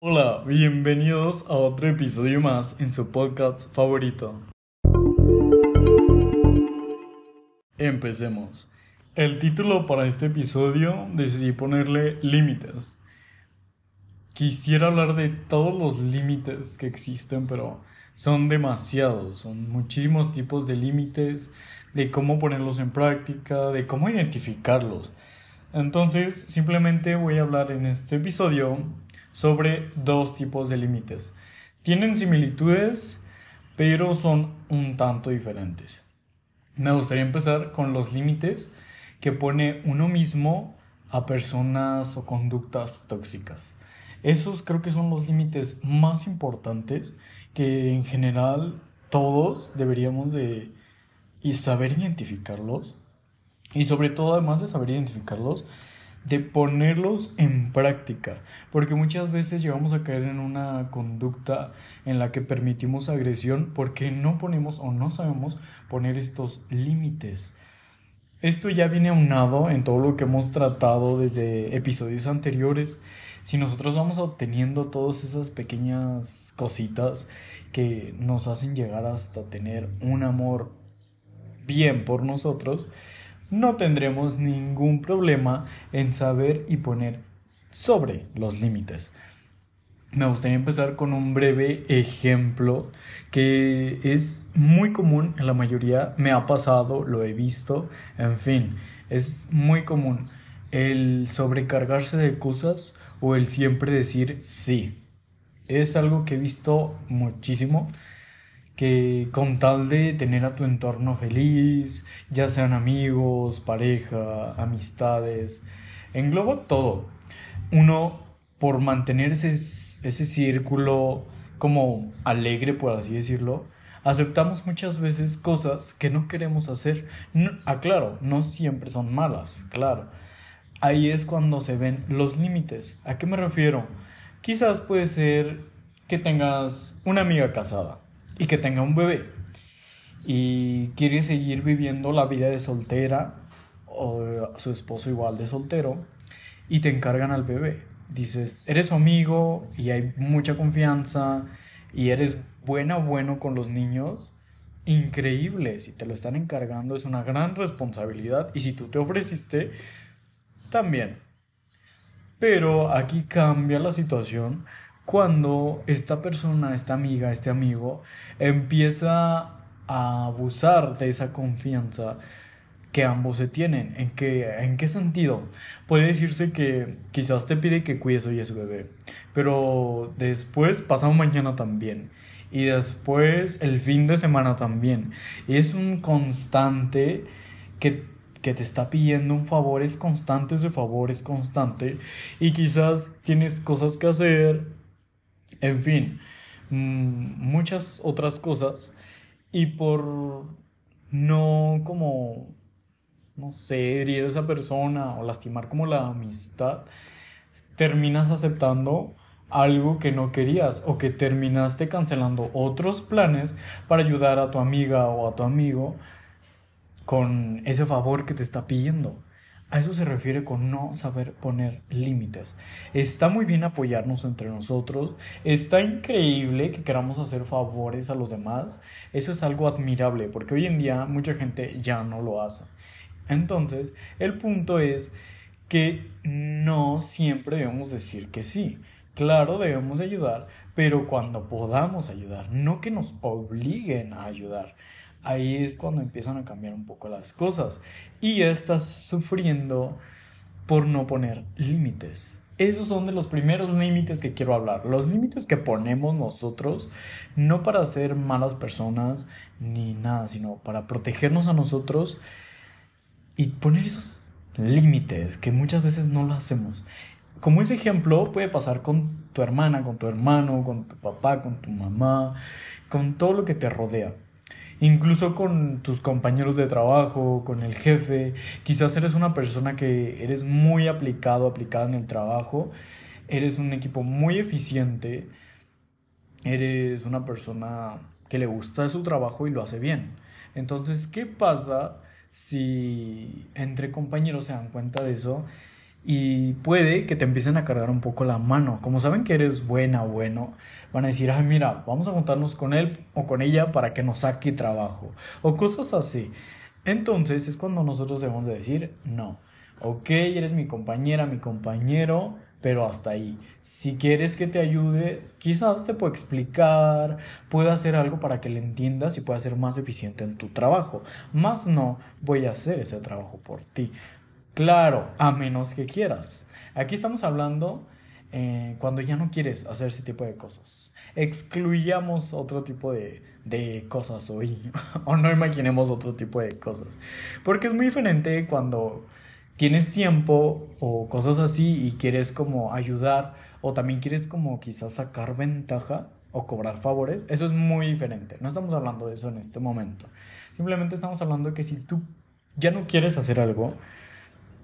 Hola, bienvenidos a otro episodio más en su podcast favorito. Empecemos. El título para este episodio decidí ponerle límites. Quisiera hablar de todos los límites que existen, pero son demasiados, son muchísimos tipos de límites, de cómo ponerlos en práctica, de cómo identificarlos. Entonces, simplemente voy a hablar en este episodio sobre dos tipos de límites. Tienen similitudes, pero son un tanto diferentes. Me gustaría empezar con los límites que pone uno mismo a personas o conductas tóxicas. Esos creo que son los límites más importantes que en general todos deberíamos de y saber identificarlos y sobre todo además de saber identificarlos de ponerlos en práctica, porque muchas veces llegamos a caer en una conducta en la que permitimos agresión porque no ponemos o no sabemos poner estos límites. Esto ya viene aunado en todo lo que hemos tratado desde episodios anteriores. Si nosotros vamos obteniendo todas esas pequeñas cositas que nos hacen llegar hasta tener un amor bien por nosotros, no tendremos ningún problema en saber y poner sobre los límites. Me gustaría empezar con un breve ejemplo que es muy común en la mayoría, me ha pasado, lo he visto, en fin, es muy común el sobrecargarse de cosas o el siempre decir sí. Es algo que he visto muchísimo que con tal de tener a tu entorno feliz, ya sean amigos, pareja, amistades, engloba todo. Uno, por mantener ese, ese círculo como alegre, por así decirlo, aceptamos muchas veces cosas que no queremos hacer. aclaro, ah, no siempre son malas, claro. Ahí es cuando se ven los límites. ¿A qué me refiero? Quizás puede ser que tengas una amiga casada y que tenga un bebé y quiere seguir viviendo la vida de soltera o su esposo igual de soltero y te encargan al bebé. Dices, eres su amigo y hay mucha confianza y eres buena bueno con los niños. Increíble, si te lo están encargando es una gran responsabilidad y si tú te ofreciste, también. Pero aquí cambia la situación cuando esta persona, esta amiga, este amigo, empieza a abusar de esa confianza que ambos se tienen. ¿En qué, ¿En qué sentido? Puede decirse que quizás te pide que cuides hoy a su bebé, pero después pasa mañana también. Y después el fin de semana también. Y es un constante que, que te está pidiendo un favor, es constante ese favor, es constante. Y quizás tienes cosas que hacer, en fin, mm, muchas otras cosas. Y por no como, no sé, herir a esa persona o lastimar como la amistad, terminas aceptando algo que no querías o que terminaste cancelando otros planes para ayudar a tu amiga o a tu amigo con ese favor que te está pidiendo. A eso se refiere con no saber poner límites. Está muy bien apoyarnos entre nosotros. Está increíble que queramos hacer favores a los demás. Eso es algo admirable porque hoy en día mucha gente ya no lo hace. Entonces, el punto es que no siempre debemos decir que sí. Claro, debemos ayudar, pero cuando podamos ayudar, no que nos obliguen a ayudar ahí es cuando empiezan a cambiar un poco las cosas. Y ya estás sufriendo por no poner límites. Esos son de los primeros límites que quiero hablar. Los límites que ponemos nosotros, no para ser malas personas ni nada, sino para protegernos a nosotros y poner esos límites que muchas veces no lo hacemos. Como ese ejemplo puede pasar con tu hermana, con tu hermano, con tu papá, con tu mamá, con todo lo que te rodea incluso con tus compañeros de trabajo, con el jefe. Quizás eres una persona que eres muy aplicado, aplicada en el trabajo, eres un equipo muy eficiente, eres una persona que le gusta su trabajo y lo hace bien. Entonces, ¿qué pasa si entre compañeros se dan cuenta de eso y puede que te empiecen a cargar un poco la mano. Como saben que eres buena o bueno, van a decir, ay, mira, vamos a juntarnos con él o con ella para que nos saque trabajo. O cosas así. Entonces es cuando nosotros debemos de decir, no. Ok, eres mi compañera, mi compañero, pero hasta ahí. Si quieres que te ayude, quizás te puedo explicar, puedo hacer algo para que le entiendas y pueda ser más eficiente en tu trabajo. Más no voy a hacer ese trabajo por ti. Claro, a menos que quieras. Aquí estamos hablando eh, cuando ya no quieres hacer ese tipo de cosas. Excluyamos otro tipo de, de cosas hoy. o no imaginemos otro tipo de cosas. Porque es muy diferente cuando tienes tiempo o cosas así y quieres como ayudar o también quieres como quizás sacar ventaja o cobrar favores, eso es muy diferente. No estamos hablando de eso en este momento. Simplemente estamos hablando de que si tú ya no quieres hacer algo,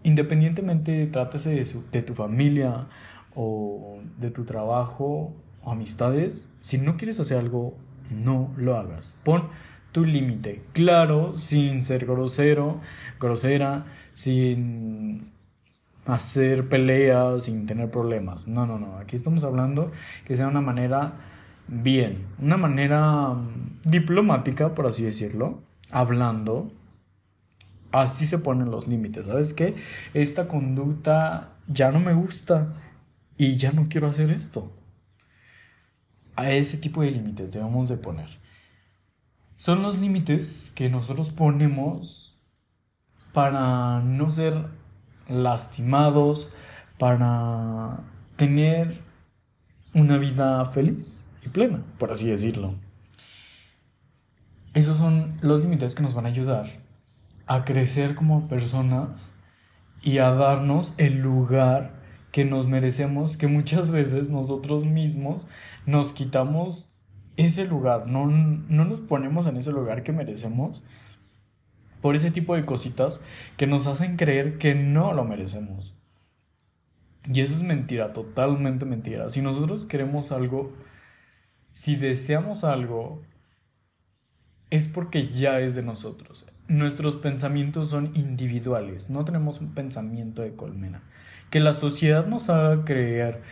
independientemente trátese de, de tu familia o de tu trabajo o amistades, si no quieres hacer algo, no lo hagas. Pon tu límite, claro, sin ser grosero, grosera, sin hacer peleas, sin tener problemas. No, no, no. Aquí estamos hablando que sea una manera bien, una manera mm, diplomática, por así decirlo, hablando así se ponen los límites. ¿Sabes qué? Esta conducta ya no me gusta y ya no quiero hacer esto. A ese tipo de límites debemos de poner. Son los límites que nosotros ponemos para no ser lastimados, para tener una vida feliz y plena, por así decirlo. Esos son los límites que nos van a ayudar a crecer como personas y a darnos el lugar que nos merecemos, que muchas veces nosotros mismos nos quitamos ese lugar, no, no nos ponemos en ese lugar que merecemos por ese tipo de cositas que nos hacen creer que no lo merecemos. Y eso es mentira, totalmente mentira. Si nosotros queremos algo, si deseamos algo, es porque ya es de nosotros. Nuestros pensamientos son individuales, no tenemos un pensamiento de colmena. Que la sociedad nos haga creer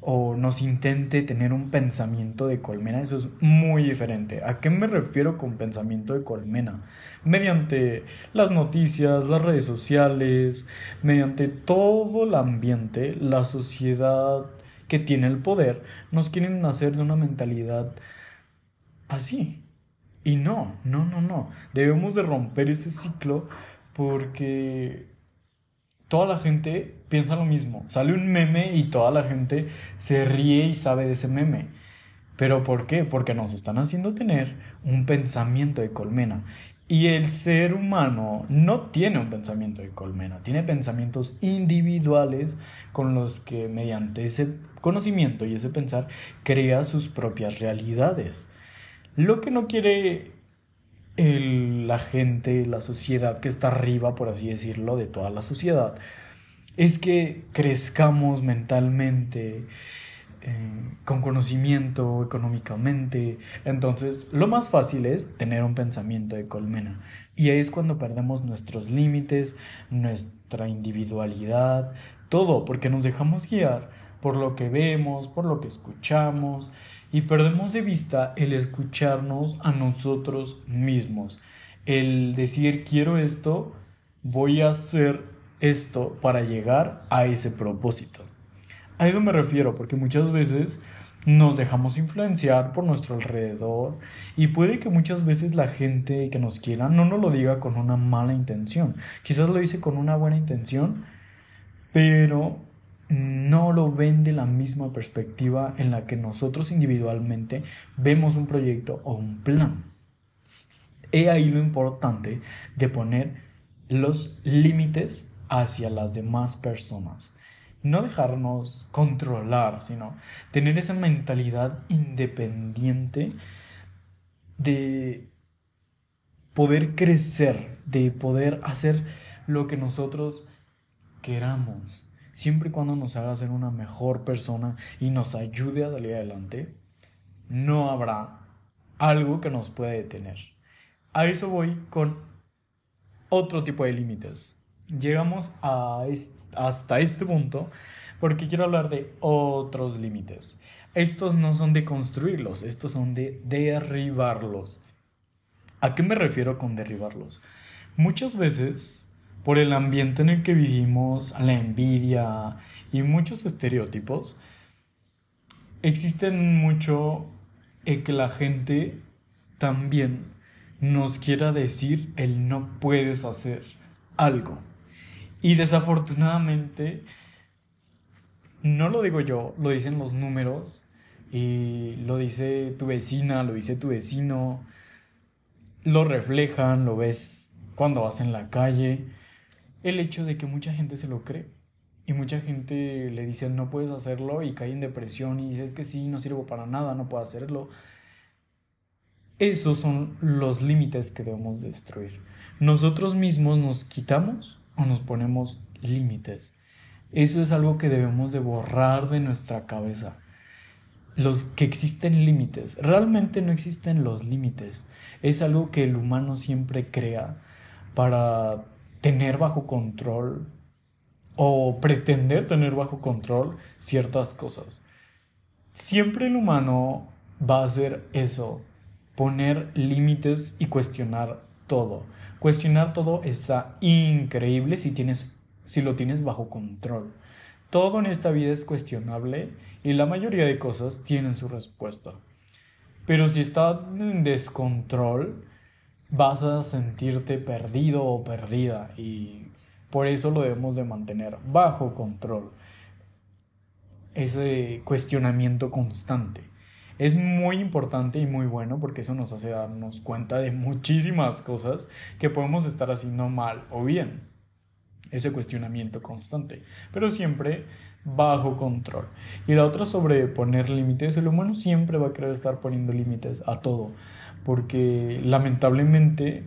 o nos intente tener un pensamiento de colmena, eso es muy diferente. ¿A qué me refiero con pensamiento de colmena? Mediante las noticias, las redes sociales, mediante todo el ambiente, la sociedad que tiene el poder, nos quieren hacer de una mentalidad así, y no, no, no, no. Debemos de romper ese ciclo porque toda la gente piensa lo mismo. Sale un meme y toda la gente se ríe y sabe de ese meme. ¿Pero por qué? Porque nos están haciendo tener un pensamiento de colmena. Y el ser humano no tiene un pensamiento de colmena, tiene pensamientos individuales con los que mediante ese conocimiento y ese pensar crea sus propias realidades. Lo que no quiere la gente, la sociedad que está arriba, por así decirlo, de toda la sociedad, es que crezcamos mentalmente, eh, con conocimiento, económicamente. Entonces, lo más fácil es tener un pensamiento de colmena. Y ahí es cuando perdemos nuestros límites, nuestra individualidad, todo, porque nos dejamos guiar por lo que vemos, por lo que escuchamos y perdemos de vista el escucharnos a nosotros mismos, el decir quiero esto, voy a hacer esto para llegar a ese propósito. A eso me refiero, porque muchas veces nos dejamos influenciar por nuestro alrededor y puede que muchas veces la gente que nos quiera no nos lo diga con una mala intención, quizás lo dice con una buena intención, pero no lo ven de la misma perspectiva en la que nosotros individualmente vemos un proyecto o un plan. He ahí lo importante de poner los límites hacia las demás personas. No dejarnos controlar, sino tener esa mentalidad independiente de poder crecer, de poder hacer lo que nosotros queramos siempre y cuando nos haga ser una mejor persona y nos ayude a salir adelante, no habrá algo que nos pueda detener. A eso voy con otro tipo de límites. llegamos hasta este punto porque quiero hablar de otros límites. Estos no son de construirlos, estos son de derribarlos. ¿A qué me refiero con derribarlos? Muchas veces, por el ambiente en el que vivimos, la envidia y muchos estereotipos, existen mucho en que la gente también nos quiera decir el no puedes hacer algo. Y desafortunadamente, no lo digo yo, lo dicen los números y lo dice tu vecina, lo dice tu vecino, lo reflejan, lo ves cuando vas en la calle. El hecho de que mucha gente se lo cree. Y mucha gente le dice no puedes hacerlo y cae en depresión y dices que sí, no sirvo para nada, no puedo hacerlo. Esos son los límites que debemos destruir. Nosotros mismos nos quitamos o nos ponemos límites. Eso es algo que debemos de borrar de nuestra cabeza. Los que existen límites. Realmente no existen los límites. Es algo que el humano siempre crea para tener bajo control o pretender tener bajo control ciertas cosas. Siempre el humano va a hacer eso poner límites y cuestionar todo. Cuestionar todo está increíble si tienes si lo tienes bajo control. Todo en esta vida es cuestionable y la mayoría de cosas tienen su respuesta. Pero si está en descontrol, vas a sentirte perdido o perdida y por eso lo debemos de mantener bajo control. Ese cuestionamiento constante es muy importante y muy bueno porque eso nos hace darnos cuenta de muchísimas cosas que podemos estar haciendo mal o bien. Ese cuestionamiento constante, pero siempre bajo control. Y la otra sobre poner límites, el humano siempre va a querer estar poniendo límites a todo, porque lamentablemente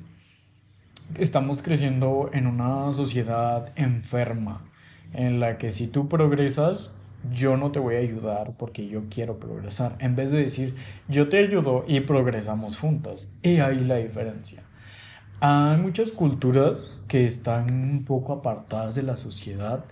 estamos creciendo en una sociedad enferma, en la que si tú progresas, yo no te voy a ayudar porque yo quiero progresar. En vez de decir, yo te ayudo y progresamos juntas. Y ahí la diferencia. Hay muchas culturas que están un poco apartadas de la sociedad.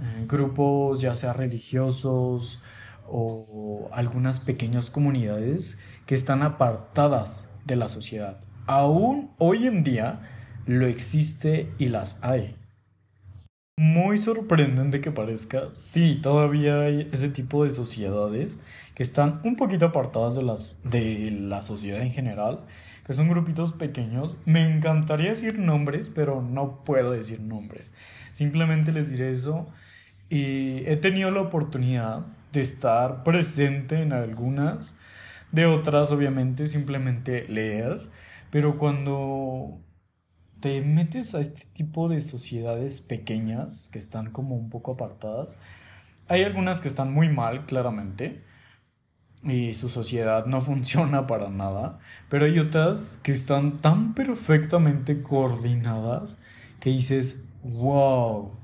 Eh, grupos ya sea religiosos o algunas pequeñas comunidades que están apartadas de la sociedad. Aún hoy en día lo existe y las hay. Muy sorprendente que parezca, sí, todavía hay ese tipo de sociedades que están un poquito apartadas de, las, de la sociedad en general, que son grupitos pequeños. Me encantaría decir nombres, pero no puedo decir nombres. Simplemente les diré eso. Y he tenido la oportunidad de estar presente en algunas, de otras obviamente simplemente leer, pero cuando te metes a este tipo de sociedades pequeñas que están como un poco apartadas, hay algunas que están muy mal, claramente, y su sociedad no funciona para nada, pero hay otras que están tan perfectamente coordinadas que dices, wow,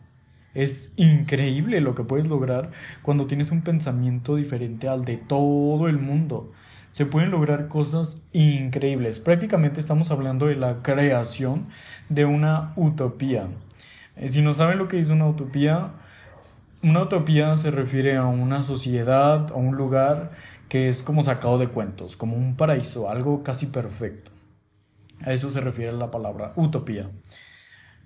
es increíble lo que puedes lograr cuando tienes un pensamiento diferente al de todo el mundo se pueden lograr cosas increíbles. Prácticamente estamos hablando de la creación de una utopía. Eh, si no saben lo que es una utopía, una utopía se refiere a una sociedad, a un lugar que es como sacado de cuentos, como un paraíso, algo casi perfecto. A eso se refiere la palabra utopía.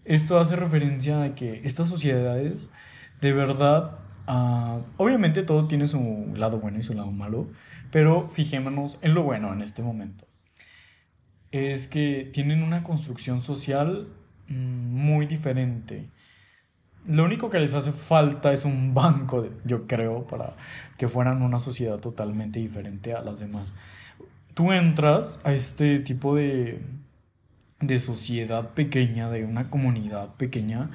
Esto hace referencia a que estas sociedades de verdad, ah, obviamente todo tiene su lado bueno y su lado malo, pero fijémonos en lo bueno en este momento. Es que tienen una construcción social mm, muy diferente. Lo único que les hace falta es un banco, yo creo, para que fueran una sociedad totalmente diferente a las demás. Tú entras a este tipo de, de sociedad pequeña, de una comunidad pequeña,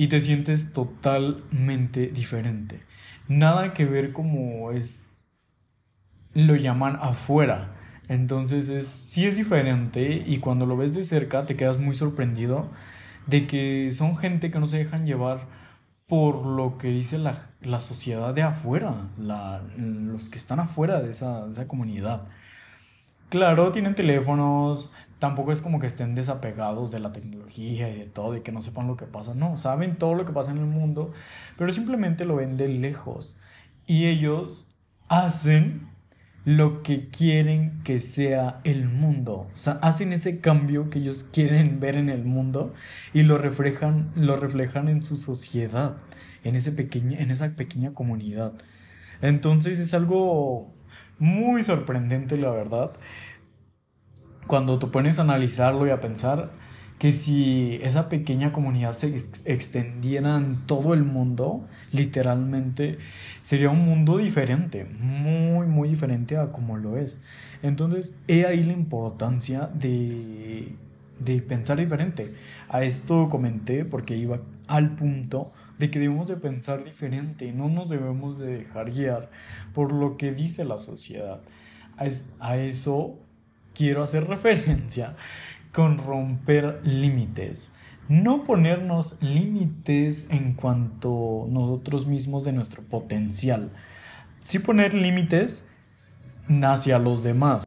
y te sientes totalmente diferente. Nada que ver como es lo llaman afuera. Entonces es, sí es diferente y cuando lo ves de cerca te quedas muy sorprendido de que son gente que no se dejan llevar por lo que dice la, sociedad de afuera, los que están afuera de esa, comunidad. Claro, tienen teléfonos, tampoco es como que estén desapegados de la tecnología y de todo y que no sepan lo que pasa. No, saben todo lo que pasa en el mundo, pero simplemente lo ven de lejos. Y ellos hacen lo que quieren que sea el mundo. O sea, hacen ese cambio que ellos quieren ver en el mundo y lo reflejan, lo reflejan en su sociedad, en, ese en esa pequeña comunidad. Entonces es algo muy sorprendente, la verdad, cuando te pones a analizarlo y a pensar que si esa pequeña comunidad se extendiera en todo el mundo, literalmente, sería un mundo diferente, muy, muy diferente a como lo es. Entonces, he ahí la importancia de, de pensar diferente. A esto comenté porque iba al punto de que debemos de pensar diferente, no nos debemos de dejar guiar por lo que dice la sociedad. A eso quiero hacer referencia con romper límites. No ponernos límites en cuanto nosotros mismos de nuestro potencial. Sí poner límites hacia los demás.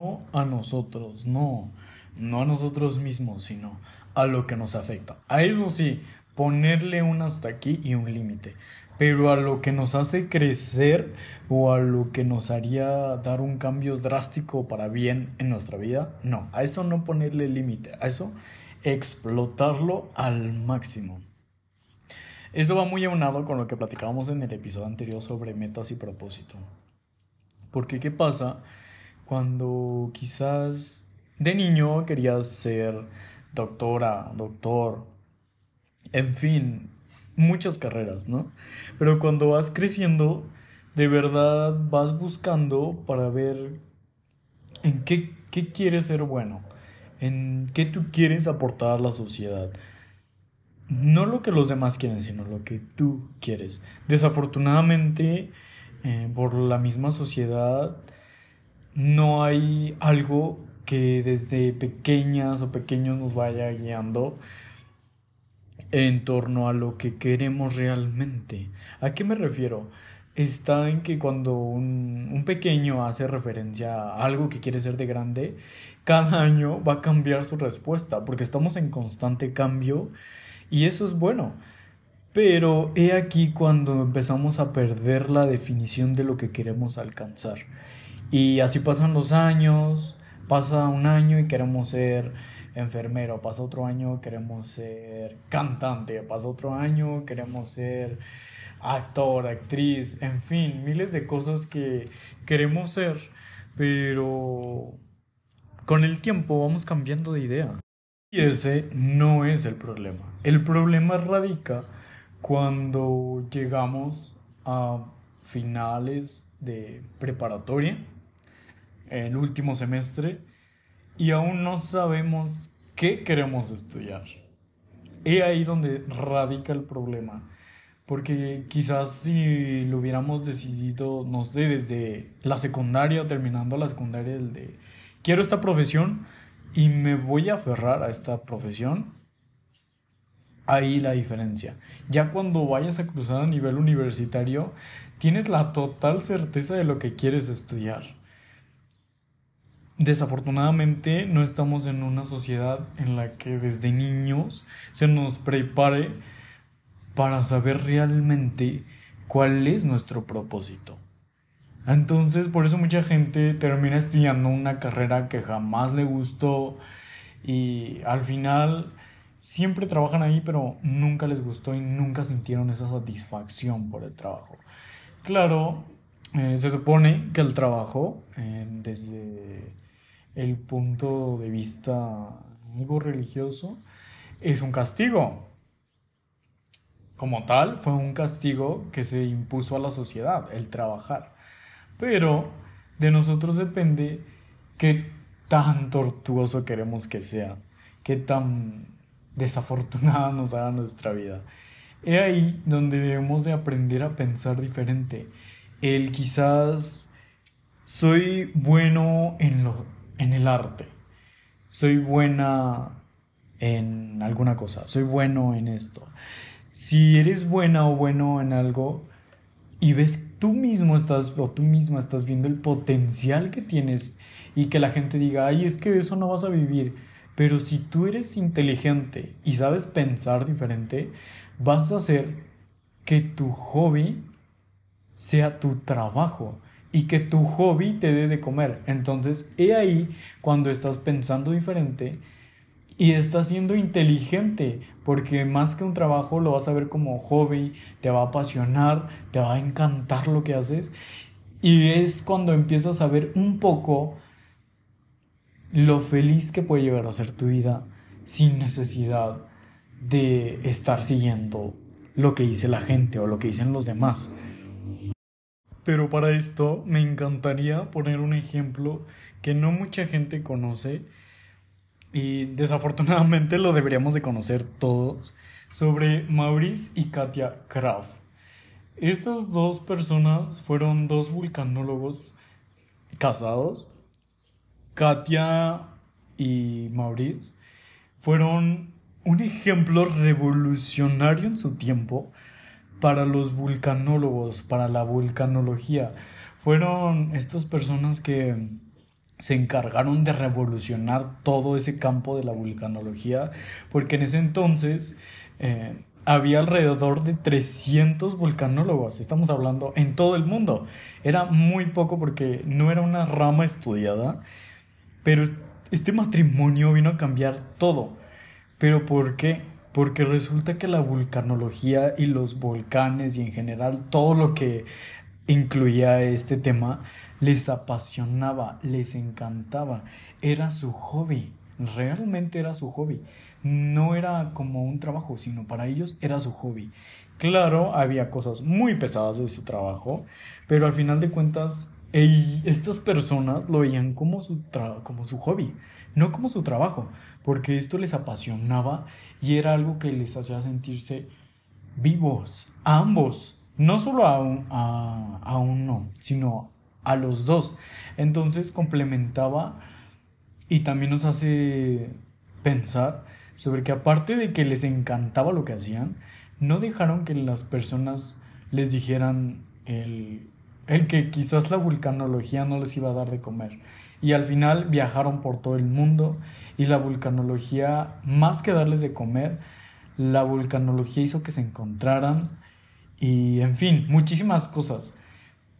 No a nosotros, no. No a nosotros mismos, sino a lo que nos afecta. A eso sí, ponerle un hasta aquí y un límite. Pero a lo que nos hace crecer o a lo que nos haría dar un cambio drástico para bien en nuestra vida, no, a eso no ponerle límite, a eso explotarlo al máximo. Eso va muy aunado con lo que platicábamos en el episodio anterior sobre metas y propósito. Porque ¿qué pasa cuando quizás de niño querías ser doctora, doctor, en fin, muchas carreras, ¿no? Pero cuando vas creciendo, de verdad vas buscando para ver en qué, qué quieres ser bueno, en qué tú quieres aportar a la sociedad. No lo que los demás quieren, sino lo que tú quieres. Desafortunadamente, eh, por la misma sociedad, no hay algo que desde pequeñas o pequeños nos vaya guiando en torno a lo que queremos realmente. ¿A qué me refiero? Está en que cuando un, un, pequeño hace referencia a algo que quiere ser de grande, cada año va a cambiar su respuesta, porque estamos en constante cambio y eso es bueno. Pero he aquí cuando empezamos a perder la definición de lo que queremos alcanzar. Y así pasan los años, pasa un año y queremos ser enfermero, pasa otro año queremos ser cantante, pasa otro año queremos ser actor, actriz, en fin, miles de cosas que queremos ser, pero con el tiempo vamos cambiando de idea. Y ese no es el problema. El problema radica cuando llegamos a finales de preparatoria, el último semestre, y aún no sabemos qué queremos estudiar. He ahí donde radica el problema. Porque quizás si lo hubiéramos decidido, no sé, desde la secundaria, terminando la secundaria, el de quiero esta profesión y me voy a aferrar a esta profesión, ahí la diferencia. Ya cuando vayas a cruzar a nivel universitario, tienes la total certeza de lo que quieres estudiar. Desafortunadamente no estamos en una sociedad en la que desde niños se nos prepare para saber realmente cuál es nuestro propósito. Entonces, por eso mucha gente termina estudiando una carrera que jamás le gustó y al final siempre trabajan ahí, pero nunca les gustó y nunca sintieron esa satisfacción por el trabajo. Claro, eh, se supone que el trabajo, eh, desde el punto de vista algo religioso, es un castigo. Como tal, fue un castigo que se impuso a la sociedad, el trabajar. Pero de nosotros depende qué tan tortuoso queremos que sea, qué tan desafortunada nos haga nuestra vida. He ahí donde debemos de aprender a pensar diferente. El quizás soy bueno en lo en el arte. Soy buena en alguna cosa. Soy bueno en esto. Si eres buena o bueno en algo, y ves tú mismo estás o tú misma estás viendo el potencial que tienes y que la gente diga, ay, es que eso no vas a vivir. Pero si tú eres inteligente y sabes pensar diferente, vas a hacer que tu hobby sea tu trabajo y que tu hobby te dé de comer. Entonces, he ahí cuando estás pensando diferente y estás siendo inteligente, porque más que un trabajo lo vas a ver como hobby, te va a apasionar, te va a encantar lo que haces. Y es cuando empiezas a ver un poco lo feliz que puede llegar a ser tu vida sin necesidad de estar siguiendo lo que dice la gente o lo que dicen los demás. Pero para esto me encantaría poner un ejemplo que no mucha gente conoce y desafortunadamente lo deberíamos de conocer todos sobre Maurice y Katia Kraft. Estas dos personas fueron dos vulcanólogos casados. Katia y Maurice fueron un ejemplo revolucionario en su tiempo para los vulcanólogos, para la vulcanología. Fueron estas personas que se encargaron de revolucionar todo ese campo de la vulcanología, porque en ese entonces eh, había alrededor de 300 vulcanólogos, estamos hablando en todo el mundo. Era muy poco porque no era una rama estudiada, pero este matrimonio vino a cambiar todo. ¿Pero por qué? Porque resulta que la vulcanología y los volcanes y en general todo lo que incluía este tema les apasionaba, les encantaba, era su hobby, realmente era su hobby. No era como un trabajo, sino para ellos era su hobby. Claro, había cosas muy pesadas de su trabajo, pero al final de cuentas estas personas lo veían como su, como su hobby, no como su trabajo, porque esto les apasionaba y era algo que les hacía sentirse vivos, a ambos, no solo a, a, a uno, sino a los dos. Entonces complementaba y también nos hace pensar sobre que aparte de que les encantaba lo que hacían, no dejaron que las personas les dijeran el el que quizás la vulcanología no les iba a dar de comer. Y al final viajaron por todo el mundo y la vulcanología, más que darles de comer, la vulcanología hizo que se encontraran y, en fin, muchísimas cosas.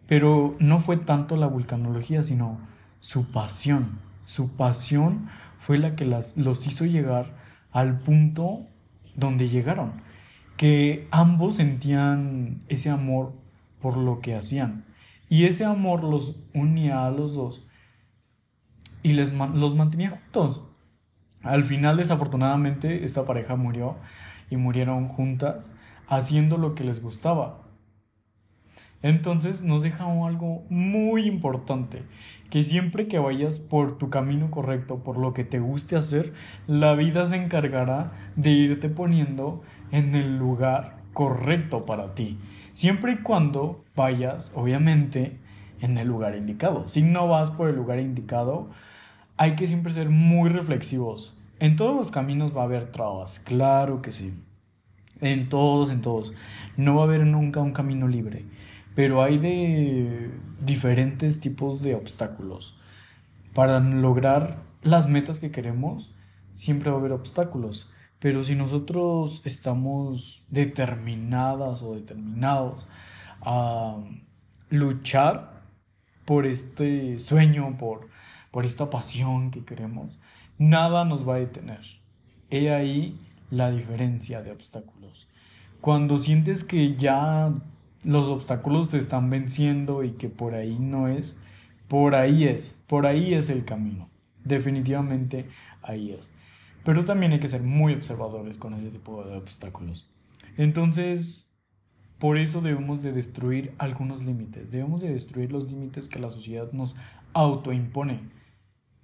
Pero no fue tanto la vulcanología, sino su pasión. Su pasión fue la que los hizo llegar al punto donde llegaron. Que ambos sentían ese amor por lo que hacían. Y ese amor los unía a los dos y les, los mantenía juntos. Al final, desafortunadamente, esta pareja murió y murieron juntas haciendo lo que les gustaba. Entonces nos deja algo muy importante, que siempre que vayas por tu camino correcto, por lo que te guste hacer, la vida se encargará de irte poniendo en el lugar correcto para ti. Siempre y cuando vayas, obviamente, en el lugar indicado. Si no vas por el lugar indicado, hay que siempre ser muy reflexivos. En todos los caminos va a haber trabas, claro que sí. En todos, en todos. No va a haber nunca un camino libre. Pero hay de diferentes tipos de obstáculos. Para lograr las metas que queremos, siempre va a haber obstáculos. Pero si nosotros estamos determinadas o determinados a luchar por este sueño, por, por esta pasión que queremos, nada nos va a detener. He ahí la diferencia de obstáculos. Cuando sientes que ya los obstáculos te están venciendo y que por ahí no es, por ahí es, por ahí es el camino. Definitivamente ahí es. Pero también hay que ser muy observadores con ese tipo de obstáculos. Entonces, por eso debemos de destruir algunos límites. Debemos de destruir los límites que la sociedad nos autoimpone.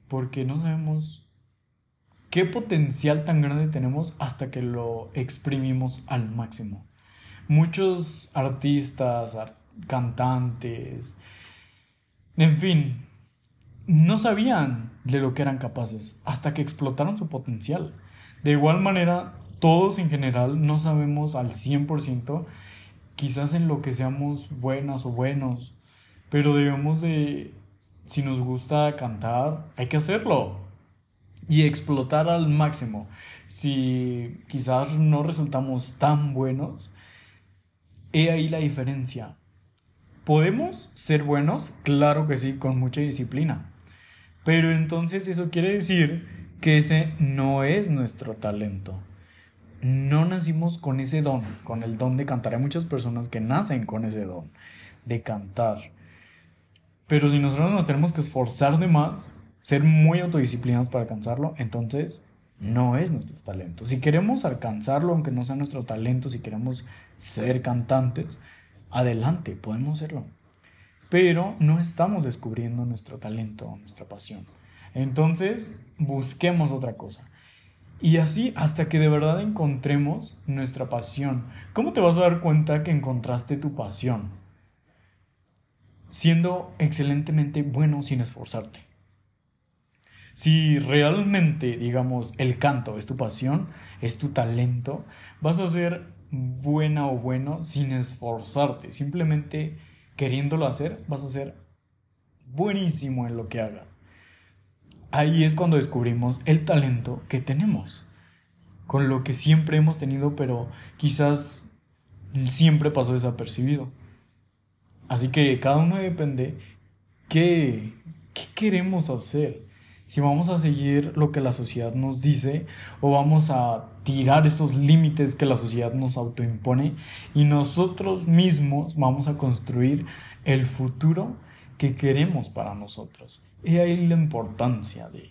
Porque no sabemos qué potencial tan grande tenemos hasta que lo exprimimos al máximo. Muchos artistas, cantantes, en fin, no sabían de lo que eran capaces hasta que explotaron su potencial. De igual manera, todos en general no sabemos al 100% quizás en lo que seamos buenas o buenos, pero debemos de, si nos gusta cantar, hay que hacerlo y explotar al máximo. Si quizás no resultamos tan buenos, he ahí la diferencia. ¿Podemos ser buenos? Claro que sí, con mucha disciplina. Pero entonces eso quiere decir que ese no es nuestro talento. No nacimos con ese don, con el don de cantar. Hay muchas personas que nacen con ese don de cantar. Pero si nosotros nos tenemos que esforzar de más, ser muy autodisciplinados para alcanzarlo, entonces no es nuestro talento. Si queremos alcanzarlo, aunque no sea nuestro talento, si queremos ser cantantes, adelante, podemos serlo. Pero no estamos descubriendo nuestro talento, nuestra pasión. Entonces, busquemos otra cosa. Y así hasta que de verdad encontremos nuestra pasión. ¿Cómo te vas a dar cuenta que encontraste tu pasión? Siendo excelentemente bueno sin esforzarte. Si realmente, digamos, el canto es tu pasión, es tu talento, vas a ser buena o bueno sin esforzarte. Simplemente queriéndolo hacer, vas a ser buenísimo en lo que hagas. Ahí es cuando descubrimos el talento que tenemos, con lo que siempre hemos tenido, pero quizás siempre pasó desapercibido. Así que cada uno depende qué, qué queremos hacer si vamos a seguir lo que la sociedad nos dice o vamos a tirar esos límites que la sociedad nos autoimpone y nosotros mismos vamos a construir el futuro que queremos para nosotros. Y ahí la importancia de,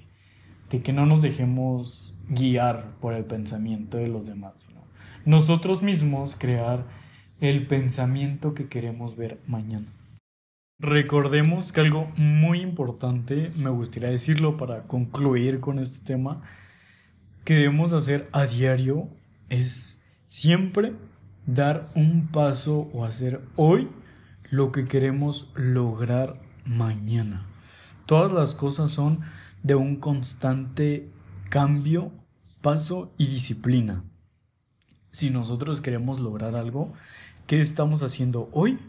de que no nos dejemos guiar por el pensamiento de los demás, sino nosotros mismos crear el pensamiento que queremos ver mañana. Recordemos que algo muy importante, me gustaría decirlo para concluir con este tema, que debemos hacer a diario es siempre dar un paso o hacer hoy lo que queremos lograr mañana. Todas las cosas son de un constante cambio, paso y disciplina. Si nosotros queremos lograr algo, ¿qué estamos haciendo hoy?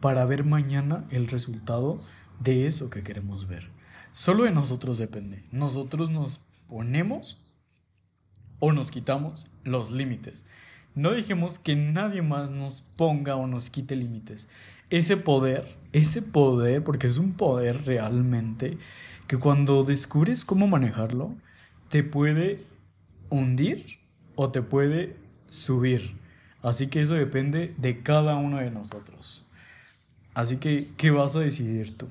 Para ver mañana el resultado de eso que queremos ver. Solo de nosotros depende. Nosotros nos ponemos o nos quitamos los límites. No dejemos que nadie más nos ponga o nos quite límites. Ese poder, ese poder, porque es un poder realmente, que cuando descubres cómo manejarlo, te puede hundir o te puede subir. Así que eso depende de cada uno de nosotros. Así que, ¿qué vas a decidir tú?